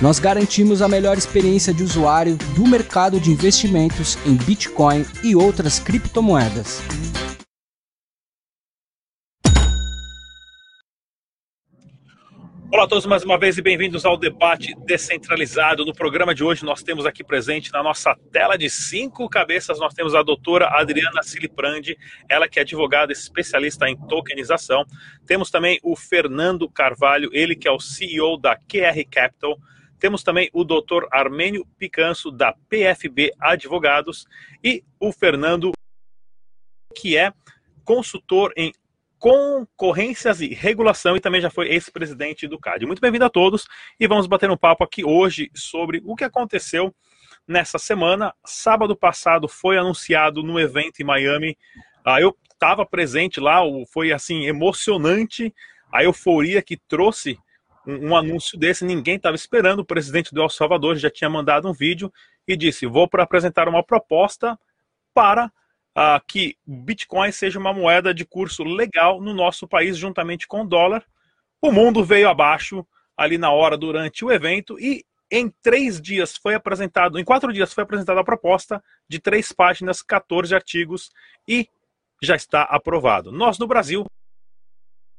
Nós garantimos a melhor experiência de usuário do mercado de investimentos em Bitcoin e outras criptomoedas. Olá a todos mais uma vez e bem-vindos ao debate descentralizado. No programa de hoje nós temos aqui presente na nossa tela de cinco cabeças, nós temos a doutora Adriana Siliprandi, ela que é advogada especialista em tokenização. Temos também o Fernando Carvalho, ele que é o CEO da QR Capital. Temos também o doutor Armênio Picanso, da PFB Advogados, e o Fernando, que é consultor em concorrências e regulação e também já foi ex-presidente do CAD. Muito bem-vindo a todos e vamos bater um papo aqui hoje sobre o que aconteceu nessa semana. Sábado passado foi anunciado no evento em Miami. Ah, eu estava presente lá, foi assim emocionante a euforia que trouxe um, um anúncio desse, ninguém estava esperando. O presidente do El Salvador já tinha mandado um vídeo e disse: Vou para apresentar uma proposta para uh, que Bitcoin seja uma moeda de curso legal no nosso país, juntamente com o dólar. O mundo veio abaixo ali na hora durante o evento e em três dias foi apresentado, em quatro dias foi apresentada a proposta de três páginas, 14 artigos e já está aprovado. Nós no Brasil,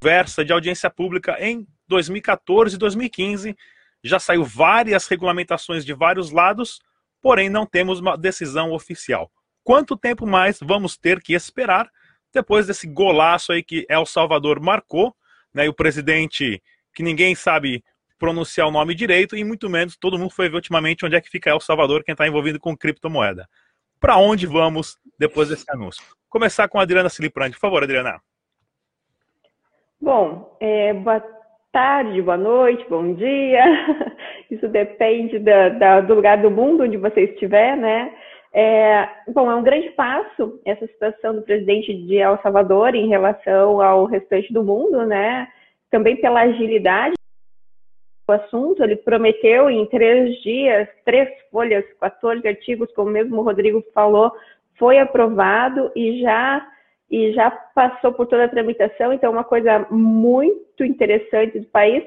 conversa de audiência pública em 2014 e 2015. Já saiu várias regulamentações de vários lados, porém não temos uma decisão oficial. Quanto tempo mais vamos ter que esperar depois desse golaço aí que El Salvador marcou, né? E o presidente que ninguém sabe pronunciar o nome direito e muito menos todo mundo foi ver ultimamente onde é que fica El Salvador, quem está envolvido com criptomoeda. Para onde vamos depois desse anúncio? Começar com a Adriana Siliprandi. Por favor, Adriana. Bom, é, boa tarde, boa noite, bom dia. Isso depende da, da, do lugar do mundo onde você estiver, né? É, bom, é um grande passo essa situação do presidente de El Salvador em relação ao restante do mundo, né? Também pela agilidade do assunto, ele prometeu em três dias, três folhas, 14 artigos, como mesmo o Rodrigo falou, foi aprovado e já e já passou por toda a tramitação, então é uma coisa muito interessante do país,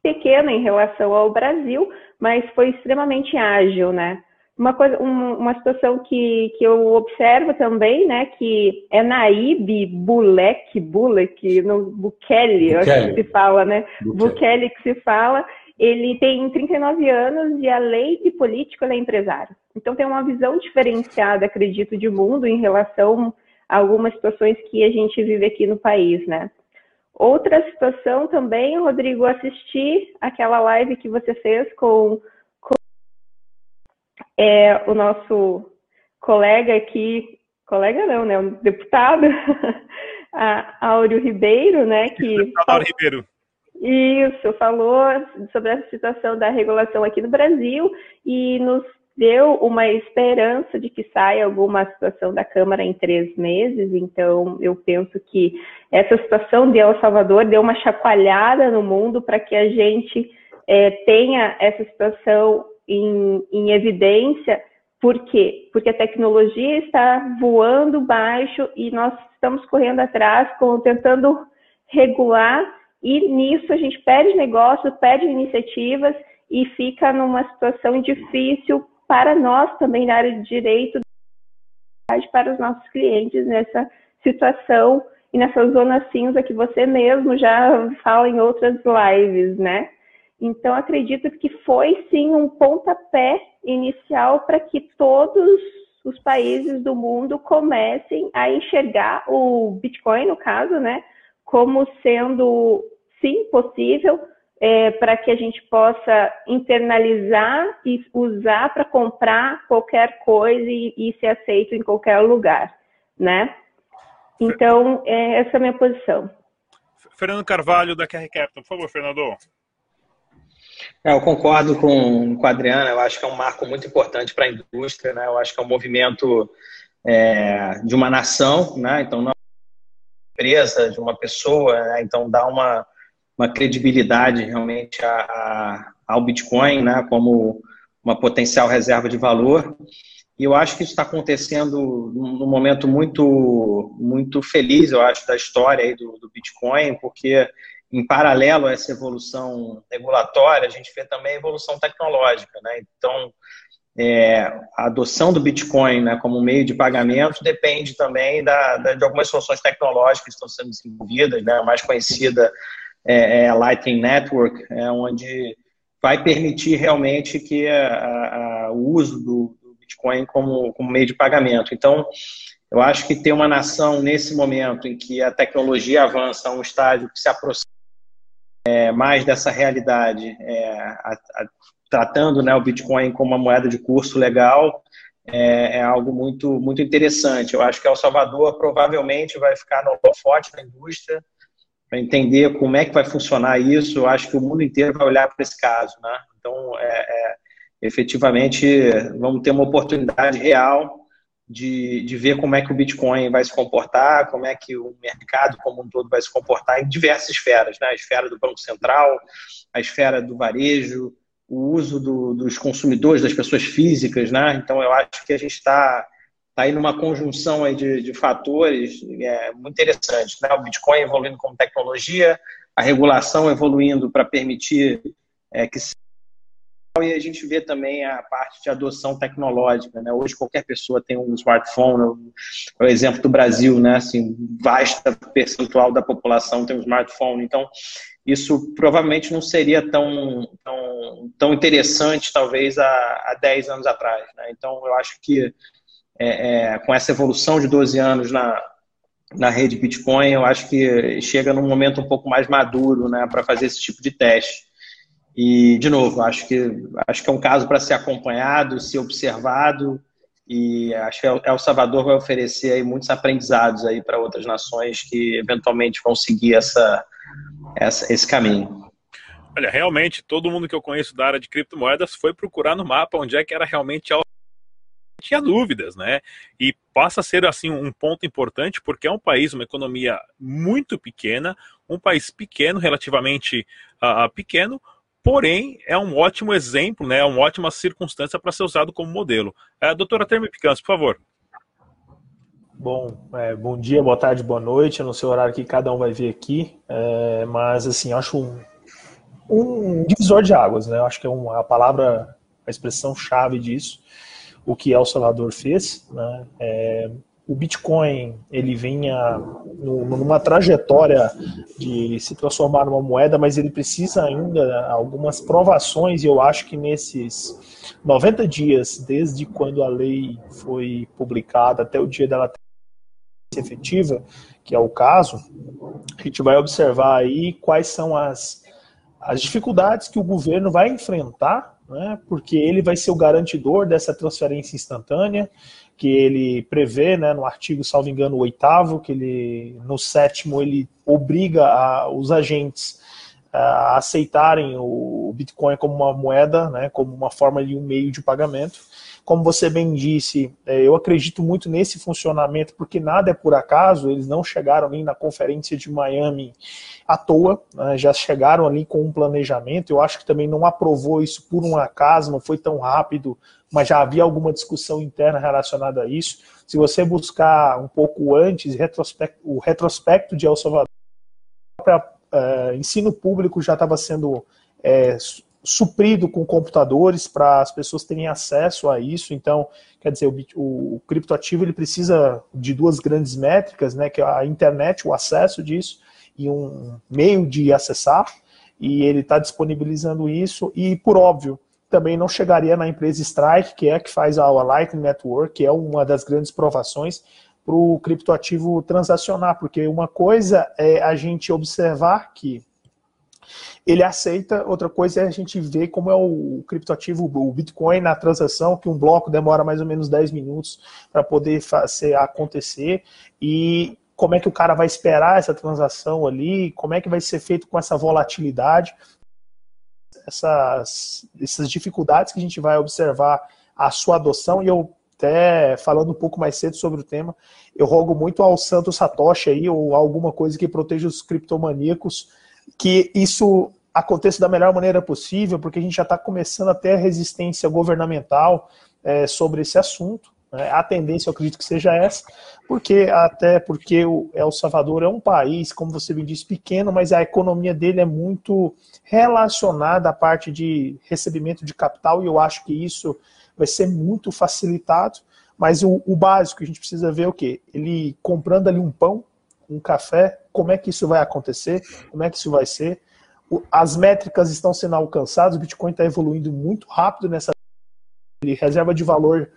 pequena em relação ao Brasil, mas foi extremamente ágil, né? Uma, coisa, uma situação que, que eu observo também, né, que é Naíbe Bulek, Bulek, no Bukele, acho que se fala, né? Bukele. Bukele que se fala, ele tem 39 anos e além de político, ele é empresário. Então tem uma visão diferenciada, acredito, de mundo em relação algumas situações que a gente vive aqui no país, né? Outra situação também, Rodrigo, assisti aquela live que você fez com, com é, o nosso colega aqui, colega não, né, o deputado, Áureo Ribeiro, né, que... Áureo Ribeiro. Isso, falou sobre a situação da regulação aqui no Brasil e nos deu uma esperança de que saia alguma situação da Câmara em três meses. Então, eu penso que essa situação de El Salvador deu uma chacoalhada no mundo para que a gente é, tenha essa situação em, em evidência. Por quê? Porque a tecnologia está voando baixo e nós estamos correndo atrás, com, tentando regular, e nisso a gente perde negócio, perde iniciativas e fica numa situação difícil para nós também na área de direito, para os nossos clientes nessa situação e nessa zona cinza que você mesmo já fala em outras lives, né? Então, acredito que foi sim um pontapé inicial para que todos os países do mundo comecem a enxergar o Bitcoin, no caso, né, como sendo sim possível é, para que a gente possa internalizar e usar para comprar qualquer coisa e, e, ser aceito em qualquer lugar, né? Então, é, essa é a minha posição. Fernando Carvalho, da QR Capital. Por favor, Fernando. É, eu concordo com, com a Adriana, eu acho que é um marco muito importante para a indústria, né? eu acho que é um movimento é, de uma nação, né? então não é uma empresa, de uma pessoa, né? então dá uma, uma credibilidade realmente a, a, ao Bitcoin né? como uma potencial reserva de valor. E eu acho que isso está acontecendo num momento muito, muito feliz, eu acho, da história aí do, do Bitcoin, porque em paralelo a essa evolução regulatória, a gente vê também a evolução tecnológica. Né? Então, é, a adoção do Bitcoin né, como meio de pagamento depende também da, da, de algumas soluções tecnológicas que estão sendo desenvolvidas. Né? A mais conhecida é, é Lightning Network, é, onde vai permitir realmente que a, a, o uso do, do Bitcoin como, como meio de pagamento. Então, eu acho que ter uma nação nesse momento em que a tecnologia avança a um estágio que se aproxima é, mais dessa realidade, é, a, a, tratando né, o Bitcoin como uma moeda de curso legal, é, é, algo muito, muito interessante. Eu acho que El Salvador provavelmente vai ficar no forte da indústria para entender como é que vai funcionar isso. Eu acho que o mundo inteiro vai olhar para esse caso. Né? Então, é, é, efetivamente, vamos ter uma oportunidade real de, de ver como é que o Bitcoin vai se comportar, como é que o mercado como um todo vai se comportar em diversas esferas, né? a esfera do Banco Central, a esfera do varejo, o uso do, dos consumidores, das pessoas físicas, né? Então eu acho que a gente está tá aí numa conjunção aí de, de fatores é, muito interessantes, né? O Bitcoin evoluindo como tecnologia, a regulação evoluindo para permitir é, que e a gente vê também a parte de adoção tecnológica. Né? Hoje qualquer pessoa tem um smartphone. O exemplo do Brasil, né? Assim, vasta percentual da população tem um smartphone. Então, isso provavelmente não seria tão, tão, tão interessante, talvez, há, há 10 anos atrás. Né? Então, eu acho que é, é, com essa evolução de 12 anos na, na rede Bitcoin, eu acho que chega num momento um pouco mais maduro né, para fazer esse tipo de teste. E, de novo, acho que, acho que é um caso para ser acompanhado, ser observado, e acho que El Salvador vai oferecer aí muitos aprendizados aí para outras nações que eventualmente vão seguir essa, essa, esse caminho. Olha, realmente, todo mundo que eu conheço da área de criptomoedas foi procurar no mapa onde é que era realmente tinha dúvidas, né? E passa a ser assim um ponto importante porque é um país, uma economia muito pequena, um país pequeno, relativamente uh, pequeno, porém é um ótimo exemplo, né, uma ótima circunstância para ser usado como modelo. É, doutora Terme Picanso, por favor. Bom, é, bom dia, boa tarde, boa noite. Eu não sei o horário que cada um vai ver aqui, é, mas assim, acho um, um divisor de águas, né? Eu acho que é uma, a palavra, a expressão chave disso, o que El Salvador fez, né? É, o Bitcoin ele vinha numa trajetória de se transformar numa moeda, mas ele precisa ainda algumas provações, e eu acho que nesses 90 dias, desde quando a lei foi publicada até o dia dela ser efetiva, que é o caso, a gente vai observar aí quais são as, as dificuldades que o governo vai enfrentar, né, porque ele vai ser o garantidor dessa transferência instantânea, que ele prevê, né, no artigo, salvo engano, o oitavo, que ele, no sétimo, ele obriga a, os agentes a aceitarem o Bitcoin como uma moeda, né, como uma forma de um meio de pagamento. Como você bem disse, é, eu acredito muito nesse funcionamento, porque nada é por acaso, eles não chegaram nem na conferência de Miami à toa, né, já chegaram ali com um planejamento. Eu acho que também não aprovou isso por um acaso, não foi tão rápido mas já havia alguma discussão interna relacionada a isso. Se você buscar um pouco antes, retrospecto, o retrospecto de El Salvador, o próprio uh, ensino público já estava sendo é, suprido com computadores para as pessoas terem acesso a isso. Então, quer dizer, o, o, criptoativo ele precisa de duas grandes métricas, né, que é a internet, o acesso disso e um meio de acessar. E ele está disponibilizando isso. E, por óbvio, também não chegaria na empresa Strike, que é a que faz a Lightning Network, que é uma das grandes provações para o criptoativo transacionar, porque uma coisa é a gente observar que ele aceita, outra coisa é a gente ver como é o criptoativo, o Bitcoin na transação, que um bloco demora mais ou menos 10 minutos para poder fazer acontecer, e como é que o cara vai esperar essa transação ali, como é que vai ser feito com essa volatilidade essas, essas dificuldades que a gente vai observar a sua adoção, e eu até falando um pouco mais cedo sobre o tema, eu rogo muito ao Santo Satoshi aí, ou alguma coisa que proteja os criptomaníacos, que isso aconteça da melhor maneira possível, porque a gente já está começando a ter resistência governamental é, sobre esse assunto. Né? A tendência, eu acredito que seja essa, porque até porque o El Salvador é um país, como você me disse, pequeno, mas a economia dele é muito relacionada à parte de recebimento de capital, e eu acho que isso vai ser muito facilitado. Mas o, o básico, a gente precisa ver é o quê? Ele comprando ali um pão, um café, como é que isso vai acontecer, como é que isso vai ser. As métricas estão sendo alcançadas, o Bitcoin está evoluindo muito rápido nessa reserva de valor,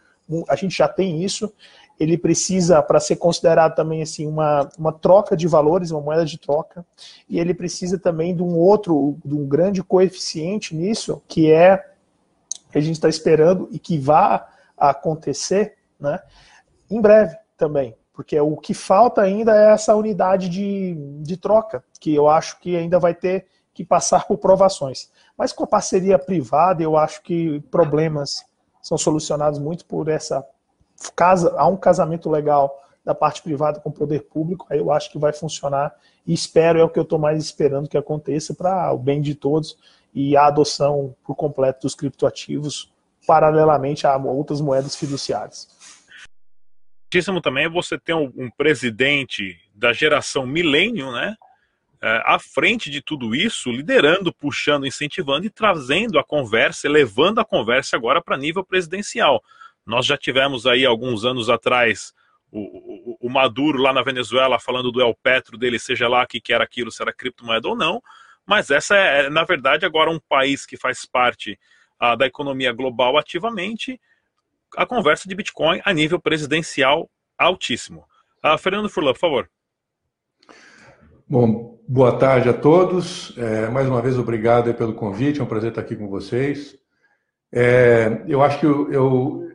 a gente já tem isso. Ele precisa, para ser considerado também assim, uma, uma troca de valores, uma moeda de troca, e ele precisa também de um outro, de um grande coeficiente nisso, que é que a gente está esperando e que vá acontecer né, em breve também. Porque o que falta ainda é essa unidade de, de troca, que eu acho que ainda vai ter que passar por provações. Mas com a parceria privada, eu acho que problemas são solucionados muito por essa casa, há um casamento legal da parte privada com o poder público, aí eu acho que vai funcionar e espero, é o que eu estou mais esperando que aconteça para o bem de todos e a adoção por completo dos criptoativos paralelamente a outras moedas fiduciárias. Muitíssimo também é você ter um, um presidente da geração milênio, né? É, à frente de tudo isso, liderando, puxando, incentivando e trazendo a conversa, elevando a conversa agora para nível presidencial. Nós já tivemos aí alguns anos atrás o, o, o, Maduro lá na Venezuela falando do El Petro dele, seja lá que, que era aquilo, se era criptomoeda ou não, mas essa é, na verdade, agora um país que faz parte ah, da economia global ativamente, a conversa de Bitcoin a nível presidencial altíssimo. Ah, Fernando Furlan, por favor. Bom, boa tarde a todos. É, mais uma vez, obrigado pelo convite. É um prazer estar aqui com vocês. É, eu acho que eu, eu,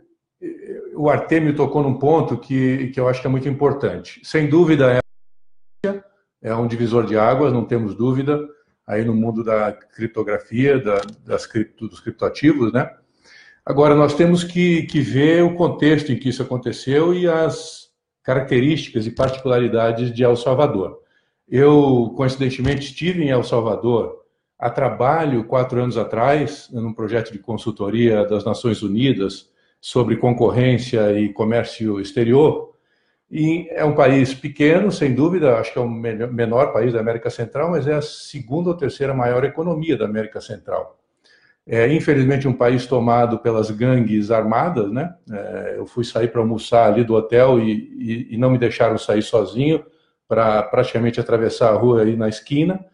o Artemio tocou num ponto que, que eu acho que é muito importante. Sem dúvida, é, é um divisor de águas, não temos dúvida aí no mundo da criptografia, da, das cripto, dos criptoativos, né? Agora, nós temos que, que ver o contexto em que isso aconteceu e as características e particularidades de El Salvador. Eu, coincidentemente, estive em El Salvador a trabalho quatro anos atrás, num projeto de consultoria das Nações Unidas sobre concorrência e comércio exterior, e é um país pequeno, sem dúvida, acho que é o menor país da América Central, mas é a segunda ou terceira maior economia da América Central. É, infelizmente, um país tomado pelas gangues armadas, né? É, eu fui sair para almoçar ali do hotel e, e, e, não me deixaram sair sozinho para praticamente atravessar a rua aí na esquina.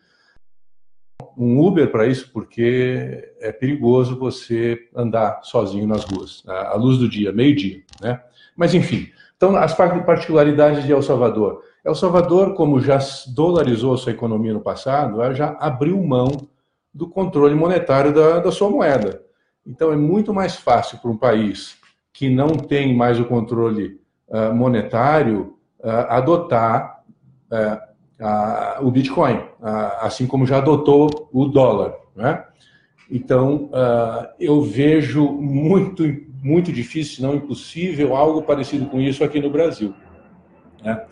Um Uber para isso, porque é perigoso você andar sozinho nas ruas, à luz do dia, meio-dia, né? Mas, enfim, então, as particularidades de El Salvador. El Salvador, como já dolarizou a sua economia no passado, ela já abriu mão do controle monetário da, da sua moeda. Então, é muito mais fácil para um país que não tem mais o controle uh, monetário uh, adotar uh, o Bitcoin, assim como já adotou o dólar. Né? Então, eu vejo muito muito difícil, se não impossível, algo parecido com isso aqui no Brasil. Né?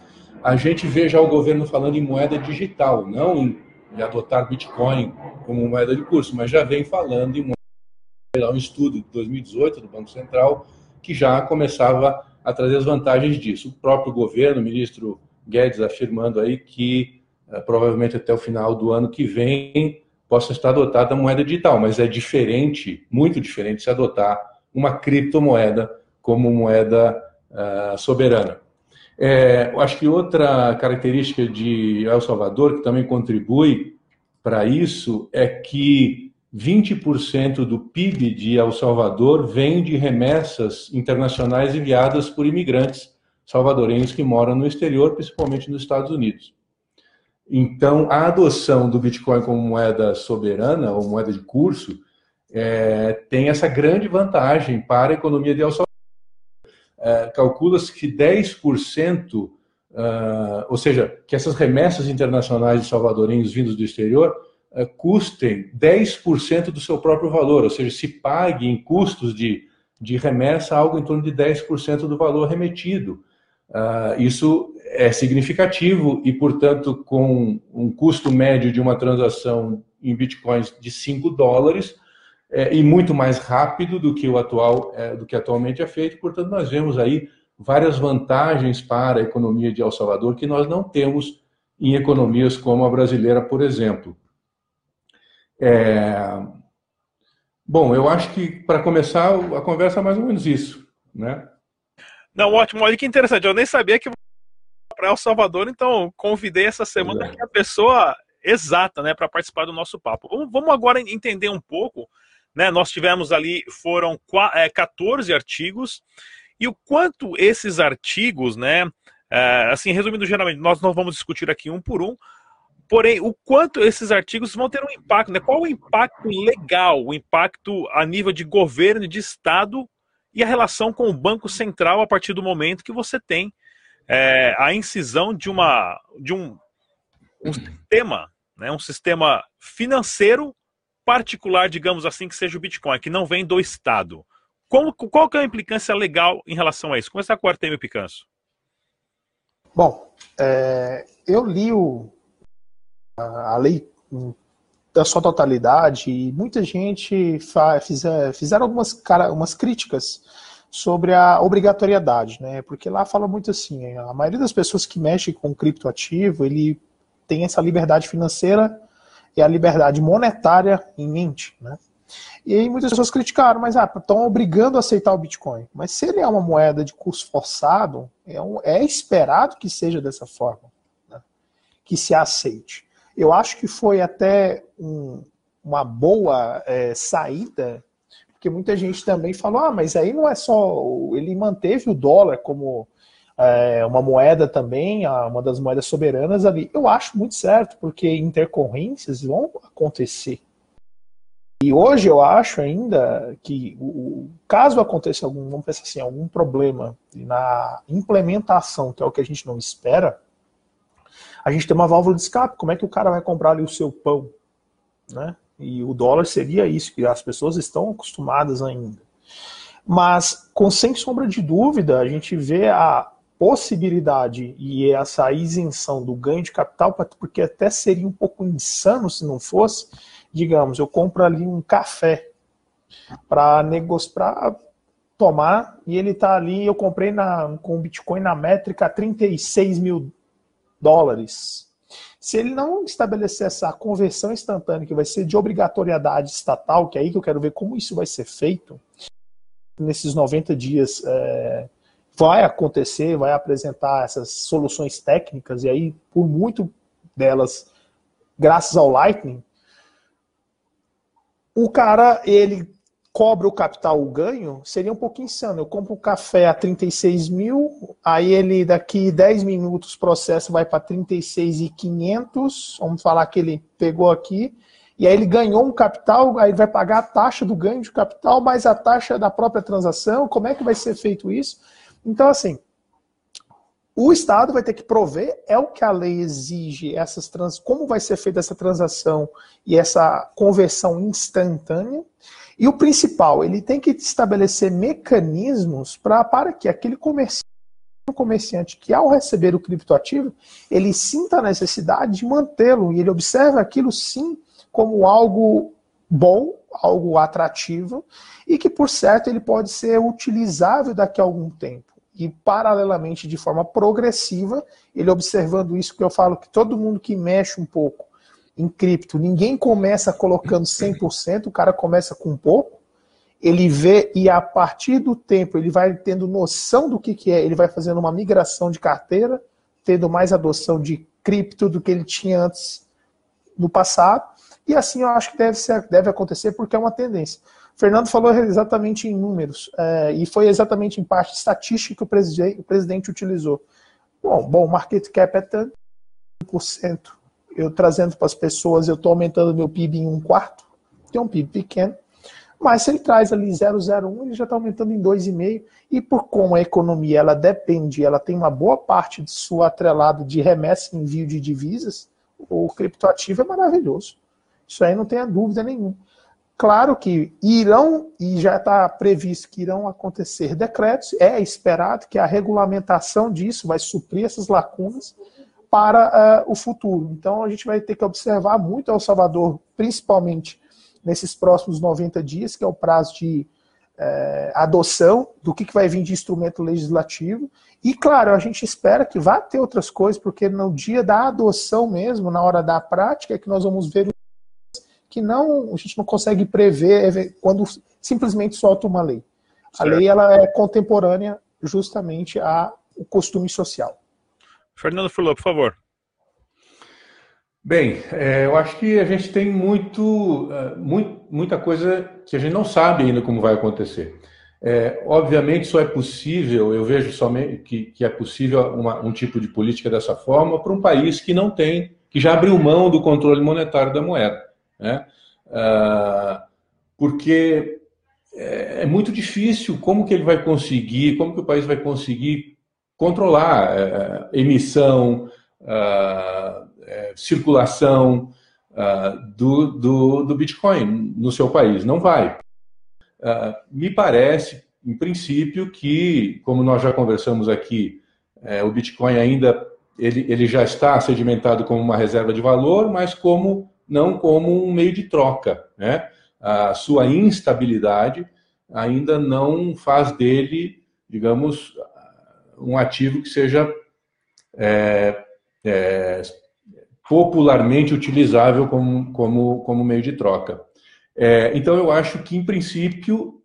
A gente vê já o governo falando em moeda digital, não em, adotar Bitcoin como moeda de curso, mas já vem falando em. Um estudo de 2018 do Banco Central que já começava a trazer as vantagens disso. O próprio governo, o ministro Guedes, afirmando aí que uh, provavelmente até o final do ano que vem possa estar adotada a moeda digital, mas é diferente, muito diferente se adotar uma criptomoeda como moeda uh, soberana. É, acho que outra característica de El Salvador, que também contribui para isso, é que 20% do PIB de El Salvador vem de remessas internacionais enviadas por imigrantes salvadorenhos que moram no exterior, principalmente nos Estados Unidos. Então, a adoção do Bitcoin como moeda soberana ou moeda de curso é, tem essa grande vantagem para a economia de El Salvador. É, Calcula-se que 10%, uh, ou seja, que essas remessas internacionais de salvadorenhos vindos do exterior uh, custem 10% do seu próprio valor, ou seja, se pague em custos de, de remessa algo em torno de 10% do valor remetido. Uh, isso é significativo e, portanto, com um custo médio de uma transação em bitcoins de 5 dólares é, e muito mais rápido do que o atual, é, do que atualmente é feito. Portanto, nós vemos aí várias vantagens para a economia de El Salvador que nós não temos em economias como a brasileira, por exemplo. É... Bom, eu acho que para começar a conversa é mais ou menos isso, né? Não, ótimo. Olha que interessante. Eu nem sabia que para El Salvador, então convidei essa semana é. a pessoa exata, né, para participar do nosso papo. Vamos agora entender um pouco, né? Nós tivemos ali foram 14 artigos e o quanto esses artigos, né, é, assim, resumindo geralmente, nós não vamos discutir aqui um por um, porém, o quanto esses artigos vão ter um impacto, né? Qual o impacto legal, o impacto a nível de governo, de Estado e a relação com o Banco Central a partir do momento que você tem é, a incisão de, uma, de um, um sistema, né, um sistema financeiro particular, digamos assim, que seja o Bitcoin, que não vem do Estado. Como, qual que é a implicância legal em relação a isso? Começar com o Artemio Picanso. Bom, é, eu li o, a, a lei da sua totalidade e muita gente fizer, fizeram algumas cara, umas críticas sobre a obrigatoriedade, né? Porque lá fala muito assim, a maioria das pessoas que mexem com criptoativo, ele tem essa liberdade financeira e a liberdade monetária em mente, né? E aí muitas pessoas criticaram, mas ah, estão obrigando a aceitar o Bitcoin. Mas se ele é uma moeda de curso forçado, é, um, é esperado que seja dessa forma, né? que se aceite. Eu acho que foi até um, uma boa é, saída, porque muita gente também falou, ah, mas aí não é só. Ele manteve o dólar como é, uma moeda também, uma das moedas soberanas ali. Eu acho muito certo, porque intercorrências vão acontecer. E hoje eu acho ainda que o, caso aconteça algum, vamos pensar assim, algum problema na implementação, que é o que a gente não espera, a gente tem uma válvula de escape. Como é que o cara vai comprar ali o seu pão? Né? E o dólar seria isso, que as pessoas estão acostumadas ainda. Mas, com sem sombra de dúvida, a gente vê a possibilidade e essa isenção do ganho de capital, porque até seria um pouco insano se não fosse, digamos, eu compro ali um café para negociar, tomar, e ele está ali, eu comprei na, com Bitcoin na métrica 36 mil dólares. Se ele não estabelecer essa conversão instantânea, que vai ser de obrigatoriedade estatal, que é aí que eu quero ver como isso vai ser feito, nesses 90 dias é, vai acontecer, vai apresentar essas soluções técnicas, e aí, por muito delas, graças ao Lightning, o cara, ele cobra o capital o ganho, seria um pouquinho insano. Eu compro um café a 36 mil, aí ele daqui 10 minutos o processo vai para 36,500, vamos falar que ele pegou aqui, e aí ele ganhou um capital, aí vai pagar a taxa do ganho de capital, mais a taxa da própria transação, como é que vai ser feito isso? Então, assim, o Estado vai ter que prover, é o que a lei exige, essas trans, como vai ser feita essa transação e essa conversão instantânea, e o principal, ele tem que estabelecer mecanismos pra, para que aquele comerciante, comerciante que ao receber o criptoativo, ele sinta a necessidade de mantê-lo e ele observe aquilo sim como algo bom, algo atrativo e que por certo ele pode ser utilizável daqui a algum tempo. E paralelamente, de forma progressiva, ele observando isso que eu falo que todo mundo que mexe um pouco em cripto, ninguém começa colocando 100%, o cara começa com pouco, ele vê e a partir do tempo ele vai tendo noção do que, que é, ele vai fazendo uma migração de carteira, tendo mais adoção de cripto do que ele tinha antes no passado, e assim eu acho que deve, ser, deve acontecer porque é uma tendência. O Fernando falou exatamente em números, é, e foi exatamente em parte estatística que o presidente, o presidente utilizou. Bom, bom, market cap é tanto por cento eu trazendo para as pessoas, eu estou aumentando meu PIB em um quarto, tem um PIB pequeno, mas se ele traz ali 0,01, ele já está aumentando em 2,5, e por como a economia ela depende, ela tem uma boa parte de sua atrelado de remessa e envio de divisas, o criptoativo é maravilhoso. Isso aí não tenha dúvida nenhuma. Claro que irão, e já está previsto que irão acontecer decretos, é esperado que a regulamentação disso vai suprir essas lacunas para uh, o futuro. Então a gente vai ter que observar muito El Salvador, principalmente nesses próximos 90 dias, que é o prazo de uh, adoção do que, que vai vir de instrumento legislativo. E claro, a gente espera que vá ter outras coisas, porque no dia da adoção mesmo, na hora da prática, é que nós vamos ver que não a gente não consegue prever quando simplesmente solta uma lei. A lei ela é contemporânea justamente ao costume social. Fernando Fulô, por favor. Bem, é, eu acho que a gente tem muito, uh, muito, muita coisa que a gente não sabe ainda como vai acontecer. É, obviamente, só é possível, eu vejo somente que, que é possível uma, um tipo de política dessa forma para um país que não tem, que já abriu mão do controle monetário da moeda. Né? Uh, porque é, é, muito difícil como que ele vai conseguir, como que o país vai conseguir controlar uh, emissão, uh, circulação do, do, do, Bitcoin no seu país. Não vai. me parece, em princípio, que, como nós já conversamos aqui, o Bitcoin ainda ele, ele já está sedimentado como uma reserva de valor, mas como não como um meio de troca. Né? A sua instabilidade ainda não faz dele, digamos, um ativo que seja é, é, popularmente utilizável como, como, como meio de troca. É, então, eu acho que, em princípio,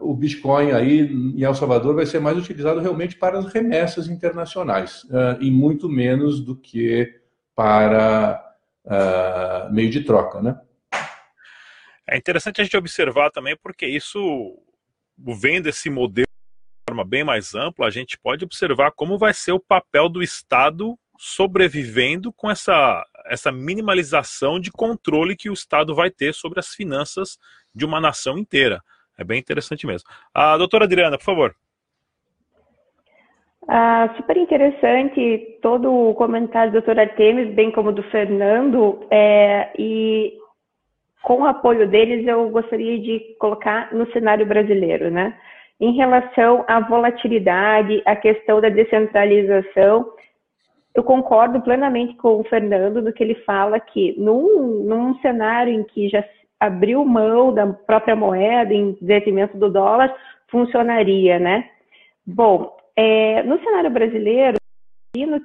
o Bitcoin aí em El Salvador vai ser mais utilizado realmente para as remessas internacionais, uh, e muito menos do que para uh, meio de troca, né? É interessante a gente observar também porque isso, vendo esse modelo de forma bem mais ampla, a gente pode observar como vai ser o papel do Estado sobrevivendo com essa, essa minimalização de controle que o Estado vai ter sobre as finanças de uma nação inteira. É bem interessante mesmo. A doutora Adriana, por favor. Ah, super interessante todo o comentário do doutor Artemis, bem como do Fernando, é, e com o apoio deles eu gostaria de colocar no cenário brasileiro, né? Em relação à volatilidade, a questão da descentralização, eu concordo plenamente com o Fernando no que ele fala que num, num cenário em que já abriu mão da própria moeda em detrimento do dólar, funcionaria, né? Bom, é, no cenário brasileiro,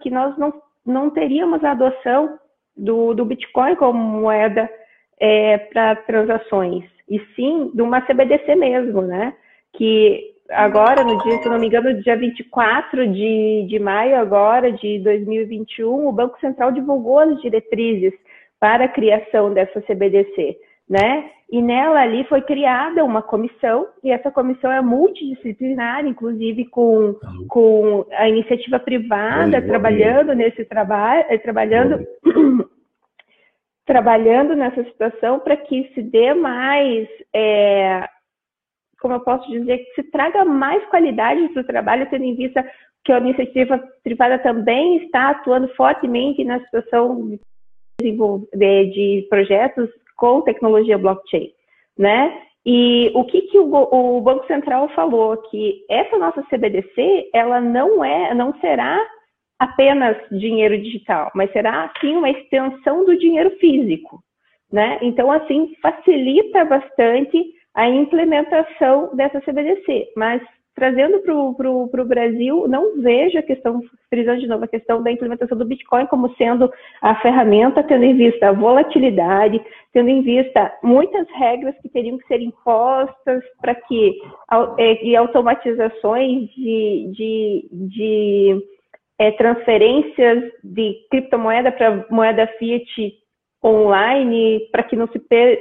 que nós não, não teríamos a adoção do, do Bitcoin como moeda é, para transações, e sim de uma CBDC mesmo, né? Que agora, no dia, se não me engano, dia 24 de, de maio agora de 2021, o Banco Central divulgou as diretrizes para a criação dessa CBDC né? E nela ali foi criada uma comissão, e essa comissão é multidisciplinar, inclusive com, com a iniciativa privada trabalhando nesse trabalho, eh, trabalhando, trabalhando nessa situação para que se dê mais, é, como eu posso dizer, que se traga mais qualidade para o trabalho, tendo em vista que a iniciativa privada também está atuando fortemente na situação de, de projetos com tecnologia blockchain, né? E o que, que o, o, Banco Central falou que essa nossa CBDC ela não é, não será apenas dinheiro digital, mas será sim uma extensão do dinheiro físico, né? Então assim facilita bastante a implementação dessa CBDC, mas trazendo para o Brasil, não vejo a questão, frisando de novo a questão da implementação do Bitcoin como sendo a ferramenta, tendo em vista a volatilidade, tendo em vista muitas regras que teriam que ser impostas para que, é, e automatizações de, de, de é, transferências de criptomoeda para moeda fiat online, para que não se per,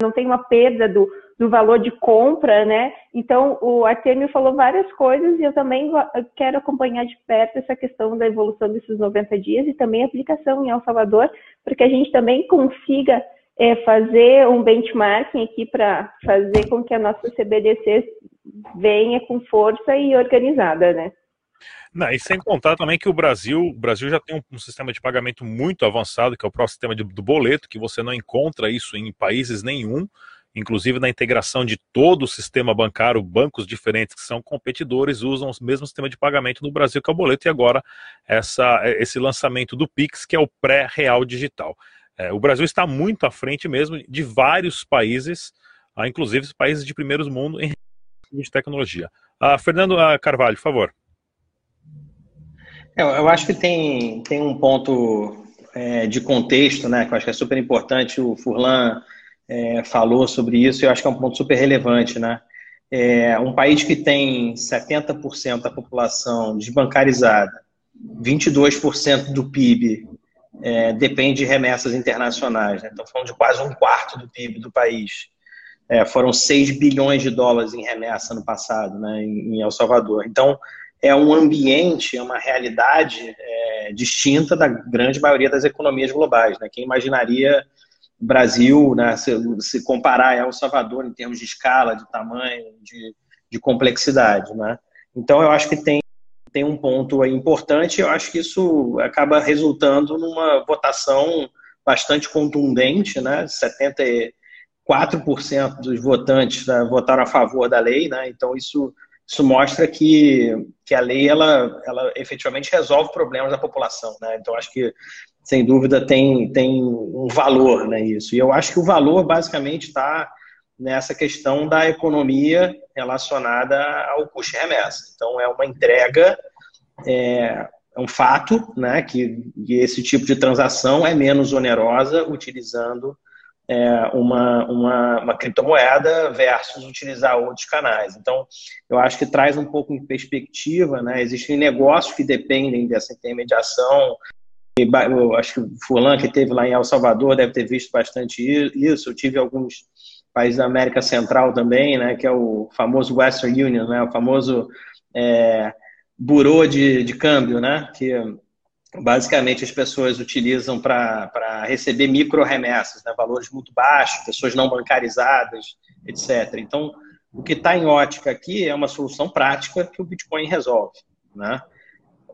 não tenha uma perda do do valor de compra, né? Então, o Artemio falou várias coisas e eu também quero acompanhar de perto essa questão da evolução desses 90 dias e também a aplicação em El Salvador, para que a gente também consiga é, fazer um benchmarking aqui para fazer com que a nossa CBDC venha com força e organizada, né? Não, e sem contar também que o Brasil, o Brasil já tem um, um sistema de pagamento muito avançado, que é o próprio sistema de, do boleto, que você não encontra isso em países nenhum, inclusive na integração de todo o sistema bancário, bancos diferentes que são competidores usam o mesmo sistema de pagamento no Brasil que é o boleto, e agora essa, esse lançamento do Pix, que é o pré-real digital. É, o Brasil está muito à frente mesmo de vários países, ah, inclusive países de primeiros mundo em de tecnologia. Ah, Fernando ah, Carvalho, por favor. Eu, eu acho que tem, tem um ponto é, de contexto, né, que eu acho que é super importante. O Furlan é, falou sobre isso e eu acho que é um ponto super relevante, né? É, um país que tem 70% da população desbancarizada, 22% do PIB é, depende de remessas internacionais. Né? Então, falando de quase um quarto do PIB do país. É, foram 6 bilhões de dólares em remessa no passado, né, em, El Salvador. Então, é um ambiente, é uma realidade é, distinta da grande maioria das economias globais. Né? Quem imaginaria Brasil, né, se, se comparar a El Salvador em termos de escala, de tamanho, de, de complexidade. Né? Então, eu acho que tem, tem um ponto importante, eu acho que isso acaba resultando numa votação bastante contundente, né? 74% dos votantes né, votaram a favor da lei, né? então isso isso mostra que, que a lei ela, ela efetivamente resolve problemas da população, né? Então acho que sem dúvida tem, tem um valor, né? Isso. E eu acho que o valor basicamente está nessa questão da economia relacionada ao custo de remessa. Então é uma entrega, é, é um fato, né? Que, que esse tipo de transação é menos onerosa utilizando é, uma, uma, uma, criptomoeda versus utilizar outros canais. Então, eu acho que traz um pouco em perspectiva, né? Existem negócios que dependem dessa intermediação. Eu acho que o Fulan, que teve lá em El Salvador, deve ter visto bastante isso. Eu tive alguns países da América Central também, né? Que é o famoso Western Union, né? O famoso é, burô de, de câmbio, né? Que basicamente as pessoas utilizam para receber micro remessas, né, valores muito baixos, pessoas não bancarizadas, etc. Então, o que está em ótica aqui é uma solução prática que o Bitcoin resolve. Né?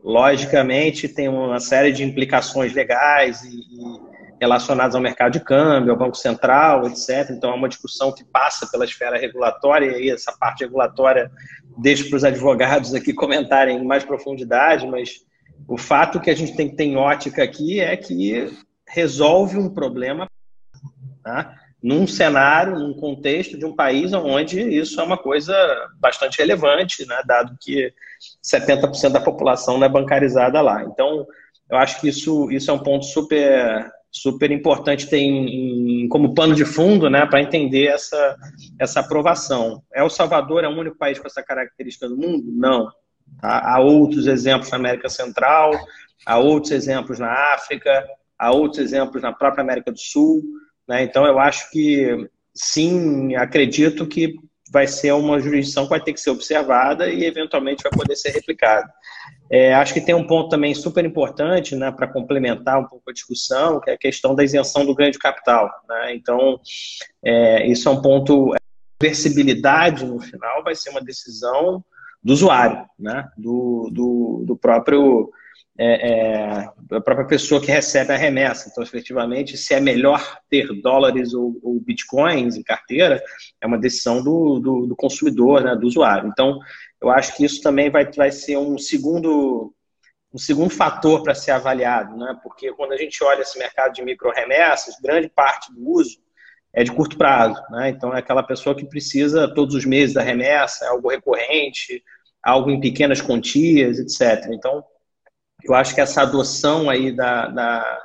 Logicamente, tem uma série de implicações legais e, e relacionadas ao mercado de câmbio, ao Banco Central, etc. Então, é uma discussão que passa pela esfera regulatória, e essa parte regulatória deixo para os advogados aqui comentarem em mais profundidade, mas o fato que a gente tem que ter em ótica aqui é que resolve um problema tá? Num cenário, num contexto de um país onde isso é uma coisa bastante relevante, né? dado que 70% da população não é bancarizada lá. Então, eu acho que isso, isso é um ponto super super importante ter em, em, como pano de fundo né, para entender essa, essa aprovação. É o Salvador é o único país com essa característica do mundo? Não. Tá? Há outros exemplos na América Central, há outros exemplos na África, há outros exemplos na própria América do Sul. Né? Então, eu acho que, sim, acredito que vai ser uma jurisdição que vai ter que ser observada e, eventualmente, vai poder ser replicada. É, acho que tem um ponto também super importante né, para complementar um pouco a discussão, que é a questão da isenção do ganho de capital. Né? Então, é, isso é um ponto. A reversibilidade, no final, vai ser uma decisão do usuário, né? do, do, do próprio é, é, a própria pessoa que recebe a remessa. Então, efetivamente, se é melhor ter dólares ou, ou bitcoins em carteira, é uma decisão do, do, do, consumidor, né, do usuário. Então, eu acho que isso também vai, vai ser um segundo, um segundo fator para ser avaliado, né? porque quando a gente olha esse mercado de micro remessas, grande parte do uso é de curto prazo. Né? Então, é aquela pessoa que precisa todos os meses da remessa, é algo recorrente, algo em pequenas quantias, etc. Então, eu acho que essa adoção aí da, da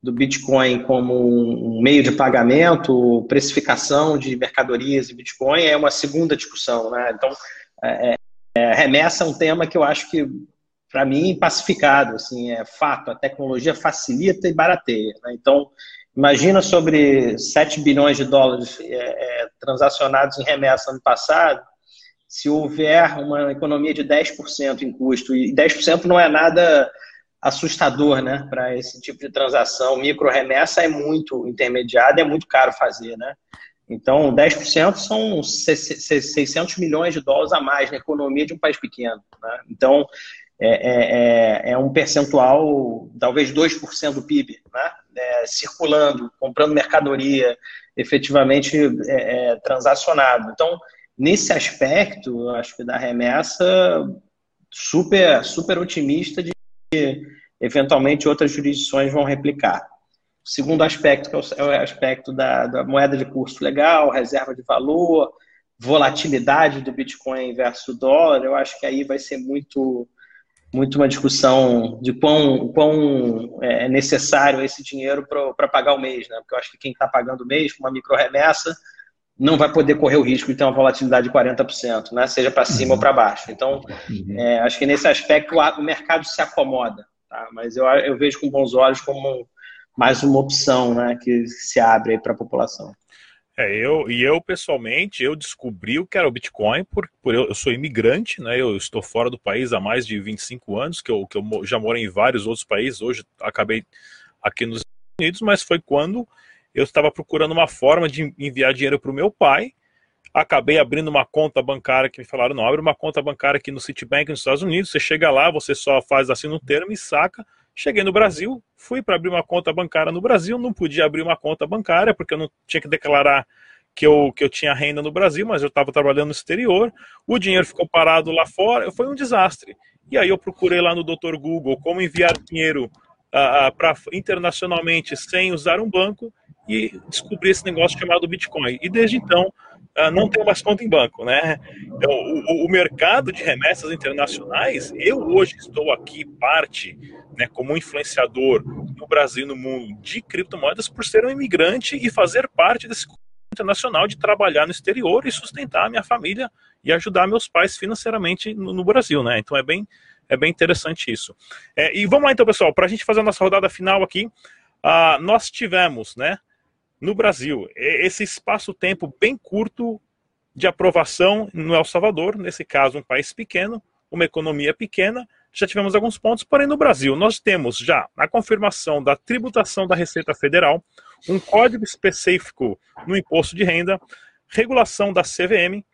do Bitcoin como um meio de pagamento, precificação de mercadorias e Bitcoin é uma segunda discussão. Né? Então, é, é, remessa é um tema que eu acho que, para mim, pacificado. Assim, é fato, a tecnologia facilita e barateia. Né? Então, Imagina sobre 7 bilhões de dólares é, é, transacionados em remessa no passado, se houver uma economia de 10% em custo, e 10% não é nada assustador né, para esse tipo de transação. Micro remessa é muito intermediada, é muito caro fazer. Né? Então, 10% são 600 milhões de dólares a mais na economia de um país pequeno. Né? Então, é, é, é, é um percentual, talvez 2% do PIB, né? É, circulando, comprando mercadoria, efetivamente é, é, transacionado. Então, nesse aspecto, acho que da remessa, super, super otimista de que eventualmente outras jurisdições vão replicar. Segundo aspecto, que é o aspecto da, da moeda de curso legal, reserva de valor, volatilidade do Bitcoin versus dólar, eu acho que aí vai ser muito muito uma discussão de quão, quão é necessário esse dinheiro para pagar o mês, né? Porque eu acho que quem está pagando o mês com uma micro remessa não vai poder correr o risco de ter uma volatilidade de 40%, né? seja para cima uhum. ou para baixo. Então, uhum. é, acho que nesse aspecto o, mercado se acomoda, tá? mas eu, eu vejo com bons olhos como mais uma opção né, que se abre para a população. É, eu, e eu, pessoalmente, eu descobri o que era o Bitcoin, por, por eu, eu, sou imigrante, né? Eu estou fora do país há mais de 25 anos, que eu, que eu já morei em vários outros países, hoje acabei aqui nos Estados Unidos, mas foi quando eu estava procurando uma forma de enviar dinheiro para o meu pai, acabei abrindo uma conta bancária que me falaram, não, abre uma conta bancária aqui no Citibank nos Estados Unidos, você chega lá, você só faz assim no termo e saca, Cheguei no Brasil, fui para abrir uma conta bancária no Brasil, não podia abrir uma conta bancária porque eu não tinha que declarar que eu, que eu tinha renda no Brasil, mas eu estava trabalhando no exterior. O dinheiro ficou parado lá fora, foi um desastre. E aí eu procurei lá no Dr. Google como enviar dinheiro uh, pra, internacionalmente sem usar um banco e descobri esse negócio chamado Bitcoin. E desde então uh, não tenho mais conta em banco, né? Então, o, o mercado de remessas internacionais, eu hoje estou aqui parte né, como influenciador no Brasil e no mundo de criptomoedas por ser um imigrante e fazer parte desse internacional de trabalhar no exterior e sustentar a minha família e ajudar meus pais financeiramente no, no Brasil, né? Então é bem, é bem interessante isso. É, e vamos lá então, pessoal, para a gente fazer a nossa rodada final aqui, uh, nós tivemos, né, no Brasil, esse espaço-tempo bem curto de aprovação no El Salvador, nesse caso um país pequeno, uma economia pequena, já tivemos alguns pontos, porém no Brasil nós temos já a confirmação da tributação da Receita Federal, um código específico no imposto de renda, regulação da CVM,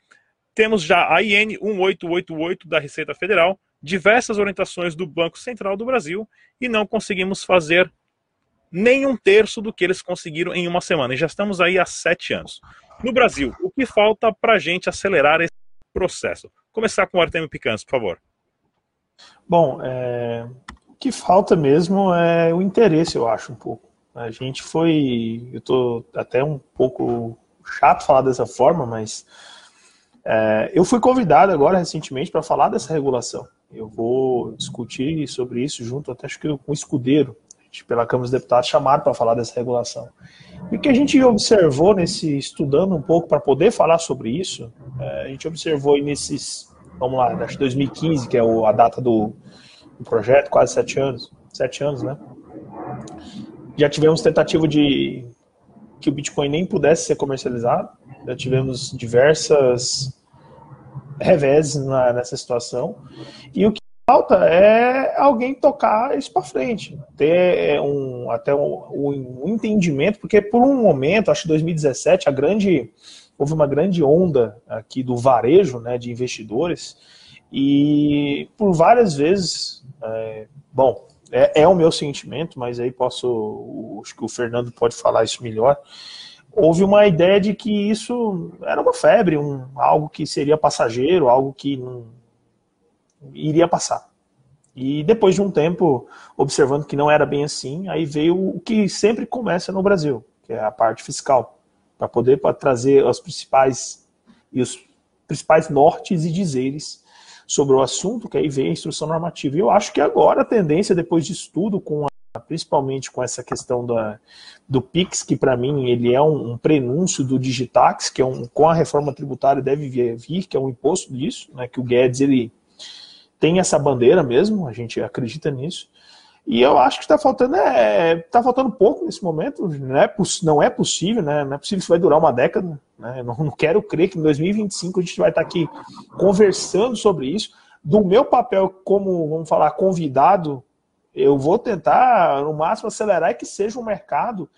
temos já a IN 1888 da Receita Federal, diversas orientações do Banco Central do Brasil e não conseguimos fazer nem um terço do que eles conseguiram em uma semana. E já estamos aí há sete anos. No Brasil, o que falta para a gente acelerar esse processo? Começar com o Artemio Picanço, por favor. Bom, é, o que falta mesmo é o interesse, eu acho, um pouco. A gente foi. Eu estou até um pouco chato falar dessa forma, mas é, eu fui convidado agora recentemente para falar dessa regulação. Eu vou discutir sobre isso junto até acho que com o escudeiro, pela Câmara dos Deputados, chamado para falar dessa regulação. E o que a gente observou nesse, estudando um pouco para poder falar sobre isso, é, a gente observou nesses vamos lá, acho 2015, que é a data do, do projeto, quase sete anos, sete anos, né? Já tivemos tentativa de que o Bitcoin nem pudesse ser comercializado, já tivemos diversas revés na, nessa situação, e o que falta é alguém tocar isso para frente, ter um, até um, um, entendimento, porque por um momento, acho que 2017, a grande houve uma grande onda aqui do varejo né, de investidores e por várias vezes, é, bom, é, é, o meu sentimento, mas aí posso, acho que o Fernando pode falar isso melhor. Houve uma ideia de que isso era uma febre, um, algo que seria passageiro, algo que não iria passar. E depois de um tempo, observando que não era bem assim, aí veio o que sempre começa no Brasil, que é a parte fiscal para poder pra trazer os principais e os principais nortes e dizeres sobre o assunto, que aí vem a instrução normativa. E eu acho que agora a tendência, depois de estudo, com a, principalmente com essa questão da, do PIX, que para mim ele é um, um, prenúncio do Digitax, que é um, com a reforma tributária deve vir, vir, que é um imposto disso, né, que o Guedes ele tem essa bandeira mesmo, a gente acredita nisso. E eu acho que está faltando é, tá faltando pouco nesse momento. Não é, não é possível, né? Não é possível que isso vai durar uma década. Né? Não, não quero crer que em 2025 a gente vai estar tá aqui conversando sobre isso. Do meu papel como, vamos falar, convidado, eu vou tentar, no máximo, acelerar e que seja um mercado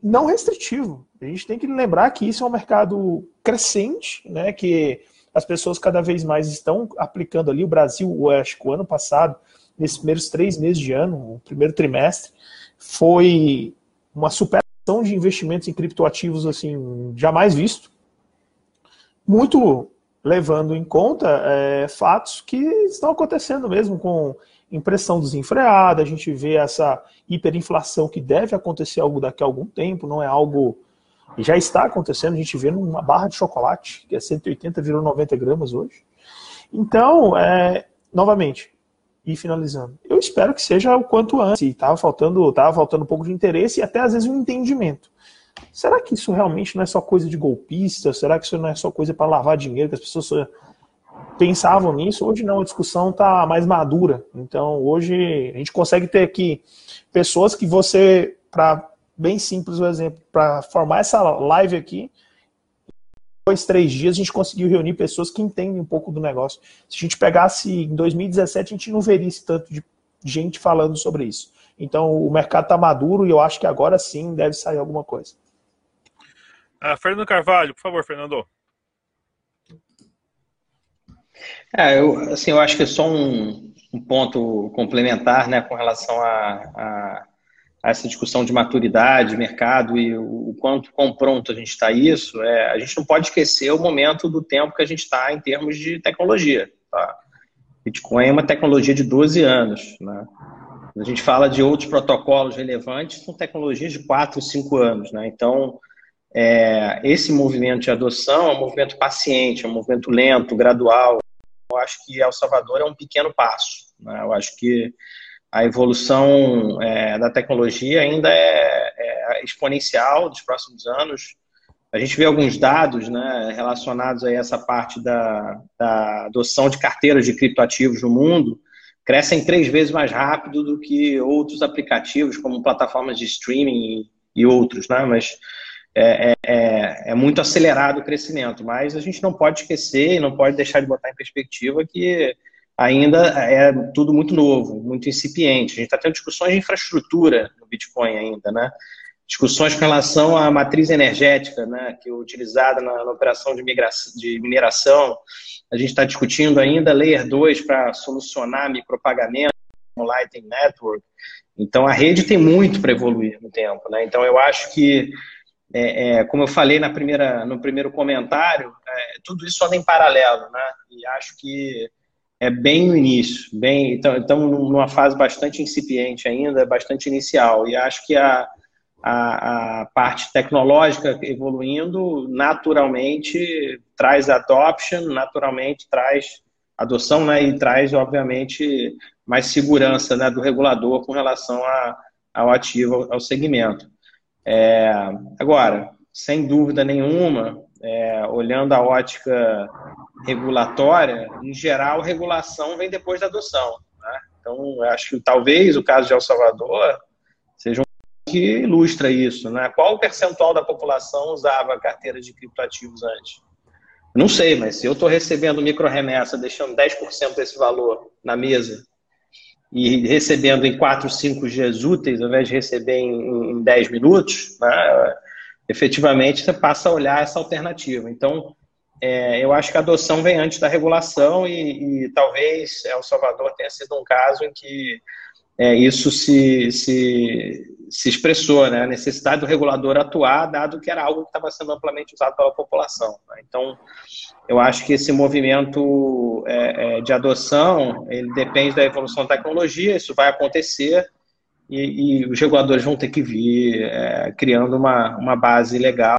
não restritivo. A gente tem que lembrar que isso é um mercado crescente, né, que as pessoas cada vez mais estão aplicando ali. O Brasil, acho que o ano passado, nesses primeiros três meses de ano, o primeiro trimestre, foi uma superação de investimentos em criptoativos assim jamais visto. Muito levando em conta é, fatos que estão acontecendo mesmo com impressão desenfreada, a gente vê essa hiperinflação que deve acontecer algo daqui a algum tempo, não é algo já está acontecendo, a gente vê numa barra de chocolate, que é 180, virou 90 gramas hoje. Então, é, novamente, e finalizando, eu espero que seja o quanto antes. Estava faltando, tava faltando um pouco de interesse e até às vezes um entendimento. Será que isso realmente não é só coisa de golpista? Será que isso não é só coisa para lavar dinheiro? Que as pessoas pensavam nisso? Hoje não, a discussão está mais madura. Então, hoje a gente consegue ter aqui pessoas que você, para bem simples o exemplo, para formar essa live aqui, dois, três dias a gente conseguiu reunir pessoas que entendem um pouco do negócio. Se a gente pegasse em 2017, a gente não veria esse tanto de gente falando sobre isso. Então o mercado está maduro e eu acho que agora sim deve sair alguma coisa. Ah, Fernando Carvalho, por favor, Fernando. É, eu, assim, eu acho que é só um, um ponto complementar né, com relação a, a essa discussão de maturidade, mercado e o, quanto quão pronto a gente está isso, é, a gente não pode esquecer o momento do tempo que a gente está em termos de tecnologia. Tá? Bitcoin é uma tecnologia de 12 anos. Né? A gente fala de outros protocolos relevantes, são tecnologias de 4, 5 anos. Né? Então, é, esse movimento de adoção é um movimento paciente, é um movimento lento, gradual. Eu acho que El Salvador é um pequeno passo. Né? Eu acho que a evolução é, da tecnologia ainda é, é, exponencial dos próximos anos. A gente vê alguns dados né, relacionados a essa parte da, da adoção de carteiras de criptoativos no mundo, crescem três vezes mais rápido do que outros aplicativos, como plataformas de streaming e, e outros, né? mas é, é, é, é, muito acelerado o crescimento. Mas a gente não pode esquecer e não pode deixar de botar em perspectiva que ainda é tudo muito novo, muito incipiente. A gente está tendo discussões de infraestrutura no Bitcoin ainda, né? Discussões com relação à matriz energética, né, que é utilizada na, na operação de, migração, de mineração. A gente está discutindo ainda Layer 2 para solucionar micropagamento, Lightning Network. Então, a rede tem muito para evoluir no tempo. Né? Então, eu acho que, é, é, como eu falei na primeira, no primeiro comentário, é, tudo isso anda em paralelo. Né? E acho que é bem no início, bem, então estamos numa fase bastante incipiente ainda, bastante inicial, e acho que a, a, a, parte tecnológica evoluindo naturalmente traz adoption, naturalmente traz adoção, né, e traz, obviamente, mais segurança né, do regulador com relação a, ao ativo, ao segmento. É, agora, sem dúvida nenhuma, é, olhando a ótica regulatória, em geral, regulação vem depois da adoção. Né? Então, acho que talvez o caso de El Salvador seja um que ilustra isso. Né? Qual o percentual da população usava carteira de criptoativos antes? Não sei, mas se eu estou recebendo micro-remessa, deixando 10% desse valor na mesa e recebendo em 4, 5 dias úteis, ao invés de receber em, em 10 minutos, né, efetivamente você passa a olhar essa alternativa. Então, é, eu acho que a adoção vem antes da regulação e, e, talvez El Salvador tenha sido um caso em que é, isso se, se, se expressou, né? a necessidade do regulador atuar, dado que era algo que estava sendo amplamente usado pela população. Né? Então, eu acho que esse movimento é, é, de adoção, ele depende da evolução da tecnologia, isso vai acontecer, e, e os reguladores vão ter que vir é, criando uma, uma base legal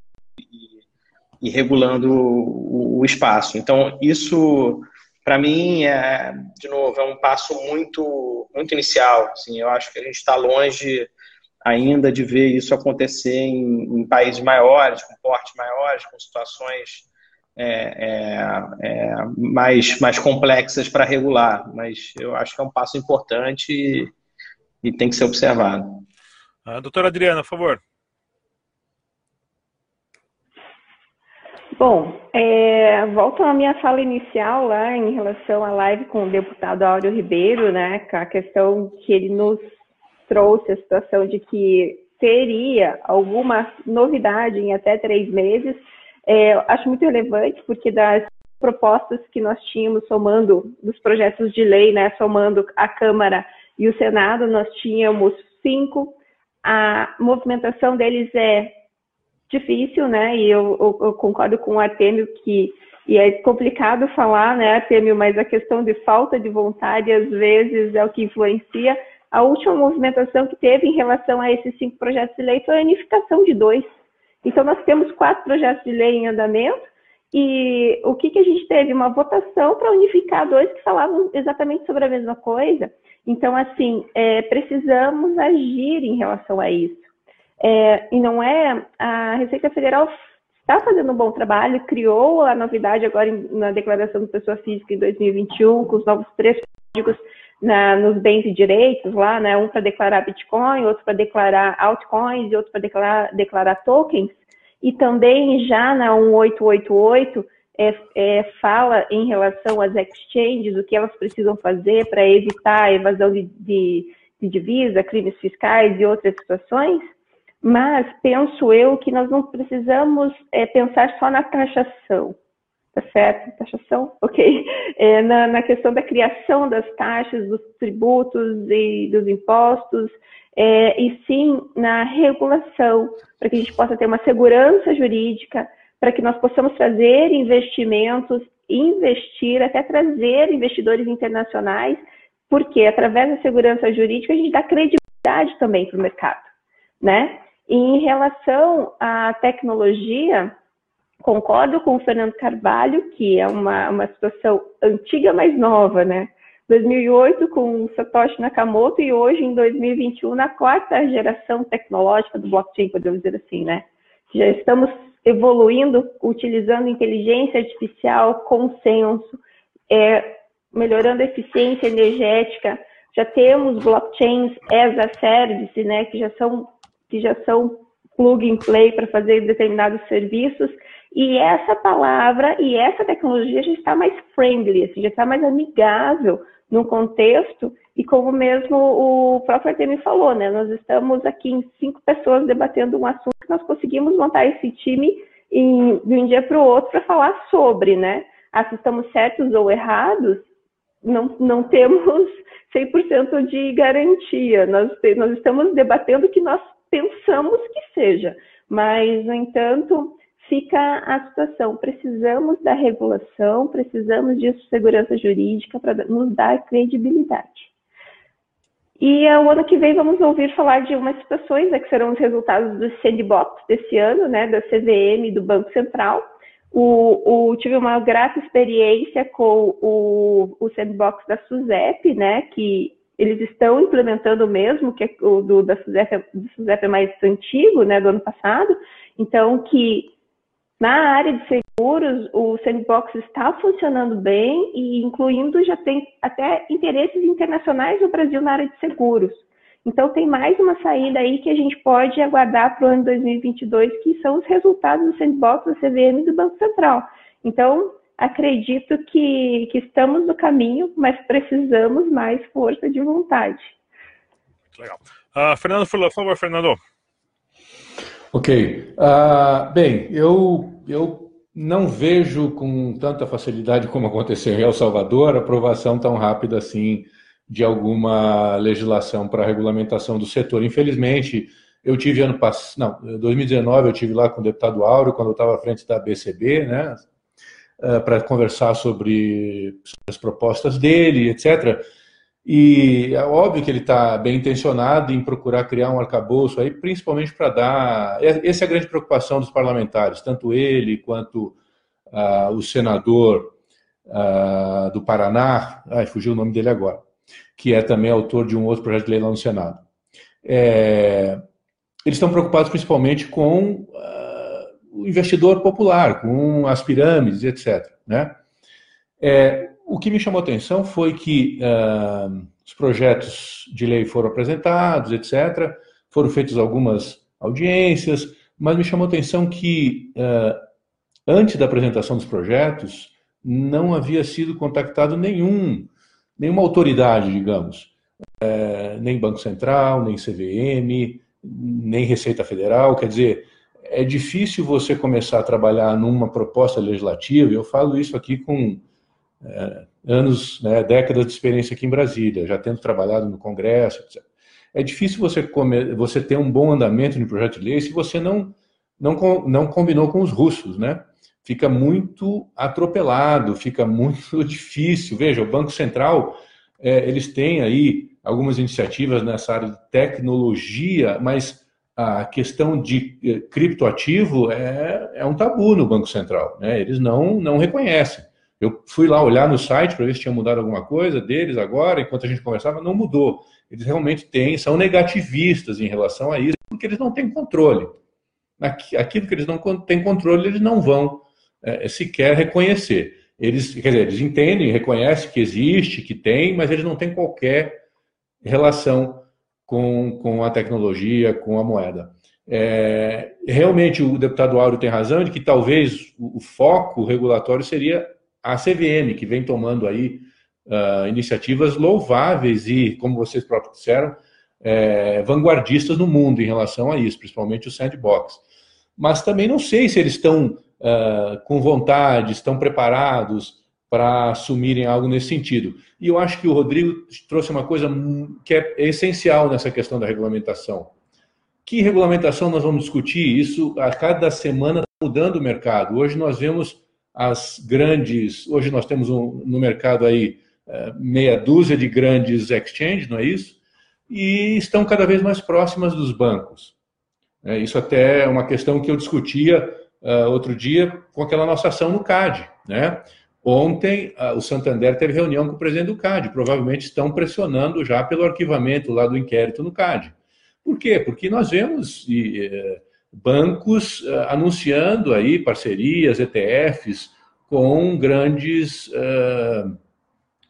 e, regulando o, o, espaço. Então, isso, para mim, é, de novo, é um passo muito, muito inicial. Assim, eu acho que a gente está longe ainda de ver isso acontecer em, em países maiores, com portes maiores, com situações é, é, é, mais, mais complexas para regular, mas eu acho que é um passo importante e, e tem que ser observado. Ah, doutora Adriana, por favor. Bom, é, volto à minha fala inicial lá em relação à live com o deputado Áureo Ribeiro, né, com a questão que ele nos trouxe a situação de que teria alguma novidade em até três meses, é, acho muito relevante, porque das propostas que nós tínhamos somando dos projetos de lei, né, somando a Câmara e o Senado, nós tínhamos cinco. A movimentação deles é difícil, né? E eu, eu, eu concordo com o Artemio que e é complicado falar, né, Artemio, mas a questão de falta de vontade às vezes é o que influencia. A última movimentação que teve em relação a esses cinco projetos de lei foi a unificação de dois. Então nós temos quatro projetos de lei em andamento e o que, que a gente teve? Uma votação para unificar dois que falavam exatamente sobre a mesma coisa. Então, assim, é, precisamos agir em relação a isso. É, e não é. A Receita Federal está fazendo um bom trabalho, criou a novidade agora na declaração de pessoa física em 2021, com os novos três códigos na, nos bens e direitos lá, né? Um para declarar Bitcoin, outro para declarar altcoins e outro para declarar, declarar tokens. E também já na 1888 é, é, fala em relação às exchanges, o que elas precisam fazer para evitar a evasão de, de, de divisa, crimes fiscais e outras situações. Mas penso eu que nós não precisamos é, pensar só na taxação, tá certo? Taxação? Ok. É, na, na, questão da criação das taxas, dos tributos e dos impostos, é, e sim na regulação, para que a gente possa ter uma segurança jurídica, para que nós possamos trazer investimentos, investir, até trazer investidores internacionais, porque através da segurança jurídica a gente dá credibilidade também para o mercado, né? E em relação à tecnologia, concordo com o Fernando Carvalho, que é uma, uma situação antiga, mas nova, né? 2008 com Satoshi Nakamoto e hoje em 2021 na quarta geração tecnológica do blockchain, podemos dizer assim, né? Já estamos evoluindo, utilizando inteligência artificial, consenso, é, melhorando a eficiência energética. Já temos blockchains as a service, né, que já são que já são plug and play para fazer determinados serviços. E essa palavra e essa tecnologia já está mais friendly, assim, já está mais amigável num contexto, e como mesmo o próprio Artemio falou, né, nós estamos aqui em cinco pessoas debatendo um assunto que nós conseguimos montar esse time em, de um dia para o outro para falar sobre, né? Ah, se estamos certos ou errados, não, não temos 100% de garantia. Nós, nós estamos debatendo o que nós pensamos que seja, mas, no entanto, fica a situação. Precisamos da regulação, precisamos de segurança jurídica para nos dar credibilidade. E o ano que vem vamos ouvir falar de umas situações né, que serão os resultados do sandbox desse ano, né, da CVM do Banco Central. O, o, tive uma grata experiência com o, o sandbox da SUSEP, né, que eles estão implementando mesmo, que é o do, da SUSEP, do SUSEP é mais antigo, né, do ano passado, então que na área de seguros, o sandbox está funcionando bem e incluindo já tem até interesses internacionais no Brasil na área de seguros. Então tem mais uma saída aí que a gente pode aguardar para o ano 2022, que são os resultados do sandbox da CVM e do Banco Central. Então acredito que, que estamos no caminho, mas precisamos mais força de vontade. Legal. Uh, Fernando, por favor, Fernando. Ok. Uh, bem, eu, eu não vejo com tanta facilidade como aconteceu em El Salvador a aprovação tão rápida assim de alguma legislação para a regulamentação do setor. Infelizmente, eu tive ano passado, não, 2019 eu tive lá com o deputado Áureo, quando eu estava à frente da BCB, né, uh, para conversar sobre, as propostas dele, etc. E é óbvio que ele está bem intencionado em procurar criar um arcabouço aí, principalmente para dar. Essa é a grande preocupação dos parlamentares, tanto ele quanto uh, o senador uh, do Paraná, ai, fugiu o nome dele agora, que é também autor de um outro projeto de lei lá no Senado. É, eles estão preocupados principalmente com uh, o investidor popular, com as pirâmides, etc. Né? É, o que me chamou a atenção foi que uh, os projetos de lei foram apresentados, etc., foram feitas algumas audiências, mas me chamou a atenção que, uh, antes da apresentação dos projetos, não havia sido contactado nenhum, nenhuma autoridade, digamos, uh, nem Banco Central, nem CVM, nem Receita Federal, quer dizer, é difícil você começar a trabalhar numa proposta legislativa, eu falo isso aqui com é, anos, né, décadas de experiência aqui em Brasília, já tendo trabalhado no Congresso, etc. É difícil você, você ter um bom andamento no projeto de lei se você não, não, não combinou com os russos, né? Fica muito atropelado, fica muito difícil. Veja, o Banco Central, é, eles têm aí algumas iniciativas nessa área de tecnologia, mas a questão de eh, criptoativo é, é um tabu no Banco Central. Né? Eles não, não reconhecem. Eu fui lá olhar no site para ver se tinha mudado alguma coisa deles agora, enquanto a gente conversava, não mudou. Eles realmente têm, são negativistas em relação a isso, porque eles não têm controle. Aquilo que eles não têm controle, eles não vão é, sequer reconhecer. Eles, quer dizer, eles entendem, reconhecem que existe, que tem, mas eles não têm qualquer relação com, com a tecnologia, com a moeda. É, realmente o deputado Áureo tem razão de que talvez o, o foco regulatório seria a CVM, que vem tomando aí uh, iniciativas louváveis e, como vocês próprios disseram, é, vanguardistas no mundo em relação a isso, principalmente o sandbox. Mas também não sei se eles estão uh, com vontade, estão preparados para assumirem algo nesse sentido. E eu acho que o Rodrigo trouxe uma coisa que é essencial nessa questão da regulamentação. Que regulamentação nós vamos discutir? Isso a cada semana está mudando o mercado. Hoje nós vemos as grandes. Hoje nós temos um, no mercado aí é, meia dúzia de grandes exchanges, não é isso? E estão cada vez mais próximas dos bancos. É, isso até é uma questão que eu discutia uh, outro dia com aquela nossa ação no CAD. Né? Ontem, o Santander teve reunião com o presidente do CAD. Provavelmente estão pressionando já pelo arquivamento lá do inquérito no CAD. Por quê? Porque nós vemos bancos uh, anunciando aí parcerias, ETFs, com grandes uh,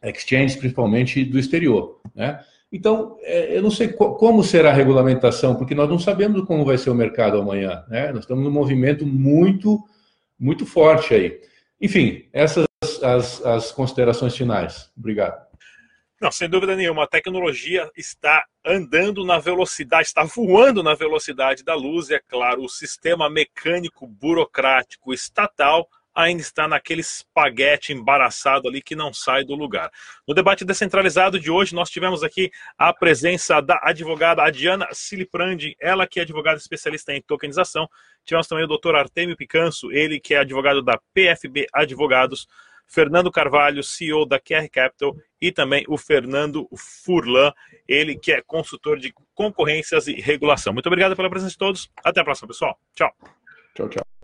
exchanges, principalmente do exterior. Né? Então, é, eu não sei como será a regulamentação, porque nós não sabemos como vai ser o mercado amanhã. Né? Nós estamos num movimento muito, muito forte aí. Enfim, essas as, as considerações finais. Obrigado. Não, sem dúvida nenhuma, a tecnologia está andando na velocidade, está voando na velocidade da luz, e é claro, o sistema mecânico, burocrático, estatal ainda está naquele espaguete embaraçado ali que não sai do lugar. No debate descentralizado de hoje, nós tivemos aqui a presença da advogada Adiana Siliprandi, ela que é advogada especialista em tokenização. Tivemos também o doutor Artemio Picanso, ele que é advogado da PFB Advogados. Fernando Carvalho, CEO da QR Capital, e também o Fernando Furlan, ele que é consultor de concorrências e regulação. Muito obrigado pela presença de todos. Até a próxima, pessoal. Tchau. Tchau, tchau.